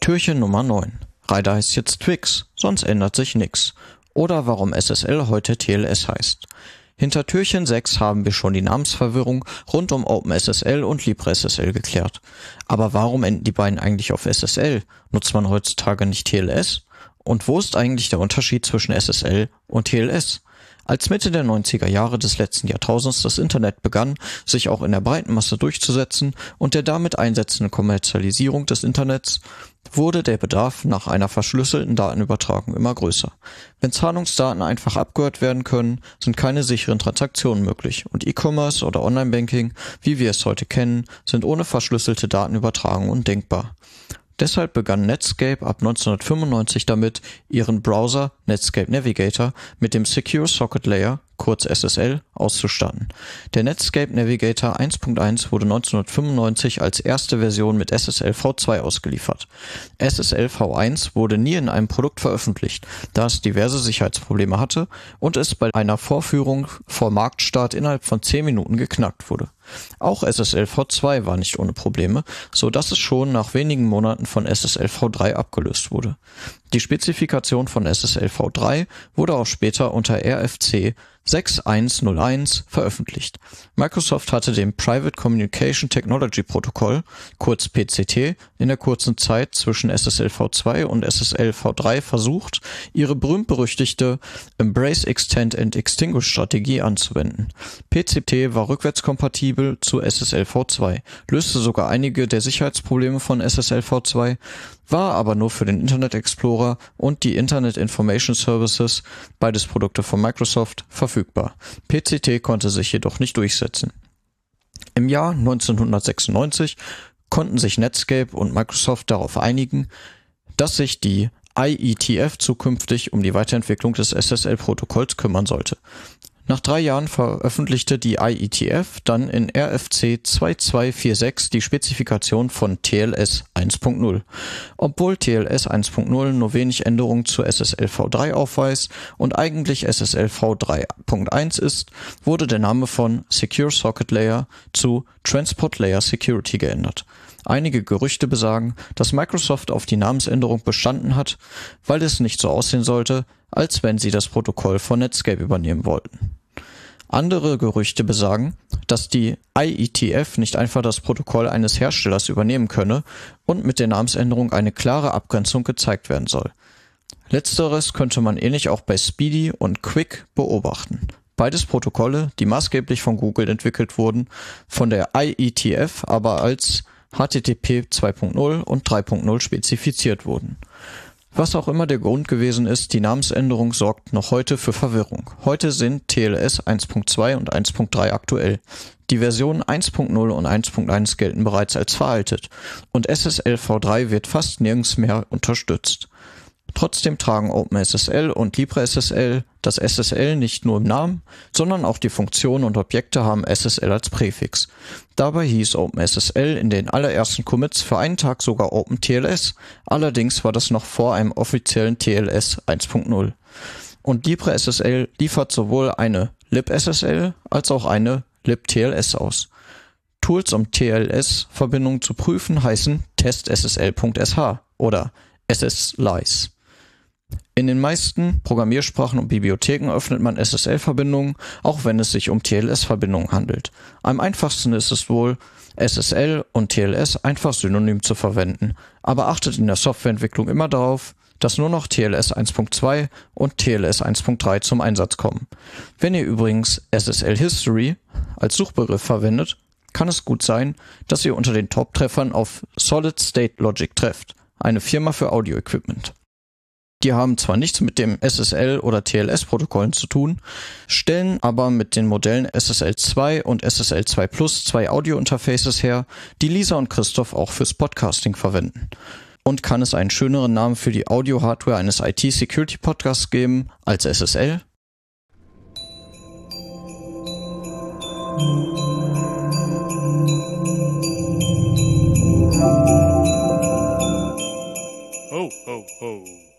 Türchen Nummer 9. Reiter heißt jetzt Twix, sonst ändert sich nix. Oder warum SSL heute TLS heißt. Hinter Türchen 6 haben wir schon die Namensverwirrung rund um OpenSSL und LibreSSL geklärt. Aber warum enden die beiden eigentlich auf SSL? Nutzt man heutzutage nicht TLS? Und wo ist eigentlich der Unterschied zwischen SSL und TLS? Als Mitte der 90er Jahre des letzten Jahrtausends das Internet begann, sich auch in der breiten Masse durchzusetzen und der damit einsetzenden Kommerzialisierung des Internets, wurde der Bedarf nach einer verschlüsselten Datenübertragung immer größer. Wenn Zahlungsdaten einfach abgehört werden können, sind keine sicheren Transaktionen möglich und E-Commerce oder Online-Banking, wie wir es heute kennen, sind ohne verschlüsselte Datenübertragung undenkbar. Deshalb begann Netscape ab 1995 damit, ihren Browser Netscape Navigator mit dem Secure Socket Layer kurz SSL, auszustatten. Der Netscape Navigator 1.1 wurde 1995 als erste Version mit SSL v2 ausgeliefert. SSL v1 wurde nie in einem Produkt veröffentlicht, da es diverse Sicherheitsprobleme hatte und es bei einer Vorführung vor Marktstart innerhalb von 10 Minuten geknackt wurde. Auch SSL v2 war nicht ohne Probleme, so dass es schon nach wenigen Monaten von SSL v3 abgelöst wurde. Die Spezifikation von SSL v3 wurde auch später unter RFC 6101 veröffentlicht. Microsoft hatte dem Private Communication Technology Protocol, kurz PCT, in der kurzen Zeit zwischen SSL v2 und SSL v3 versucht, ihre berühmt-berüchtigte Embrace Extend and Extinguish Strategie anzuwenden. PCT war rückwärtskompatibel zu SSL v2, löste sogar einige der Sicherheitsprobleme von SSL v2, war aber nur für den Internet Explorer und die Internet Information Services, beides Produkte von Microsoft, verfügbar. PCT konnte sich jedoch nicht durchsetzen. Im Jahr 1996 konnten sich Netscape und Microsoft darauf einigen, dass sich die IETF zukünftig um die Weiterentwicklung des SSL-Protokolls kümmern sollte. Nach drei Jahren veröffentlichte die IETF dann in RFC 2246 die Spezifikation von TLS 1.0. Obwohl TLS 1.0 nur wenig Änderungen zu SSL v3 aufweist und eigentlich SSL v3.1 ist, wurde der Name von Secure Socket Layer zu Transport Layer Security geändert. Einige Gerüchte besagen, dass Microsoft auf die Namensänderung bestanden hat, weil es nicht so aussehen sollte, als wenn sie das Protokoll von Netscape übernehmen wollten. Andere Gerüchte besagen, dass die IETF nicht einfach das Protokoll eines Herstellers übernehmen könne und mit der Namensänderung eine klare Abgrenzung gezeigt werden soll. Letzteres könnte man ähnlich auch bei Speedy und Quick beobachten. Beides Protokolle, die maßgeblich von Google entwickelt wurden, von der IETF aber als HTTP 2.0 und 3.0 spezifiziert wurden. Was auch immer der Grund gewesen ist, die Namensänderung sorgt noch heute für Verwirrung. Heute sind TLS 1.2 und 1.3 aktuell. Die Versionen 1.0 und 1.1 gelten bereits als veraltet und SSL v3 wird fast nirgends mehr unterstützt. Trotzdem tragen OpenSSL und LibreSSL das SSL nicht nur im Namen, sondern auch die Funktionen und Objekte haben SSL als Präfix. Dabei hieß OpenSSL in den allerersten Commits für einen Tag sogar OpenTLS, allerdings war das noch vor einem offiziellen TLS 1.0. Und LibreSSL liefert sowohl eine libSSL als auch eine libTLS aus. Tools, um TLS-Verbindungen zu prüfen, heißen testssl.sh oder sslice. In den meisten Programmiersprachen und Bibliotheken öffnet man SSL-Verbindungen, auch wenn es sich um TLS-Verbindungen handelt. Am einfachsten ist es wohl, SSL und TLS einfach synonym zu verwenden, aber achtet in der Softwareentwicklung immer darauf, dass nur noch TLS 1.2 und TLS 1.3 zum Einsatz kommen. Wenn ihr übrigens SSL History als Suchbegriff verwendet, kann es gut sein, dass ihr unter den Top-Treffern auf Solid State Logic trefft, eine Firma für Audio-Equipment. Die haben zwar nichts mit dem SSL oder TLS-Protokollen zu tun, stellen aber mit den Modellen SSL 2 und SSL 2 Plus zwei Audio-Interfaces her, die Lisa und Christoph auch fürs Podcasting verwenden. Und kann es einen schöneren Namen für die Audio-Hardware eines IT-Security-Podcasts geben als SSL? Ho, ho, ho.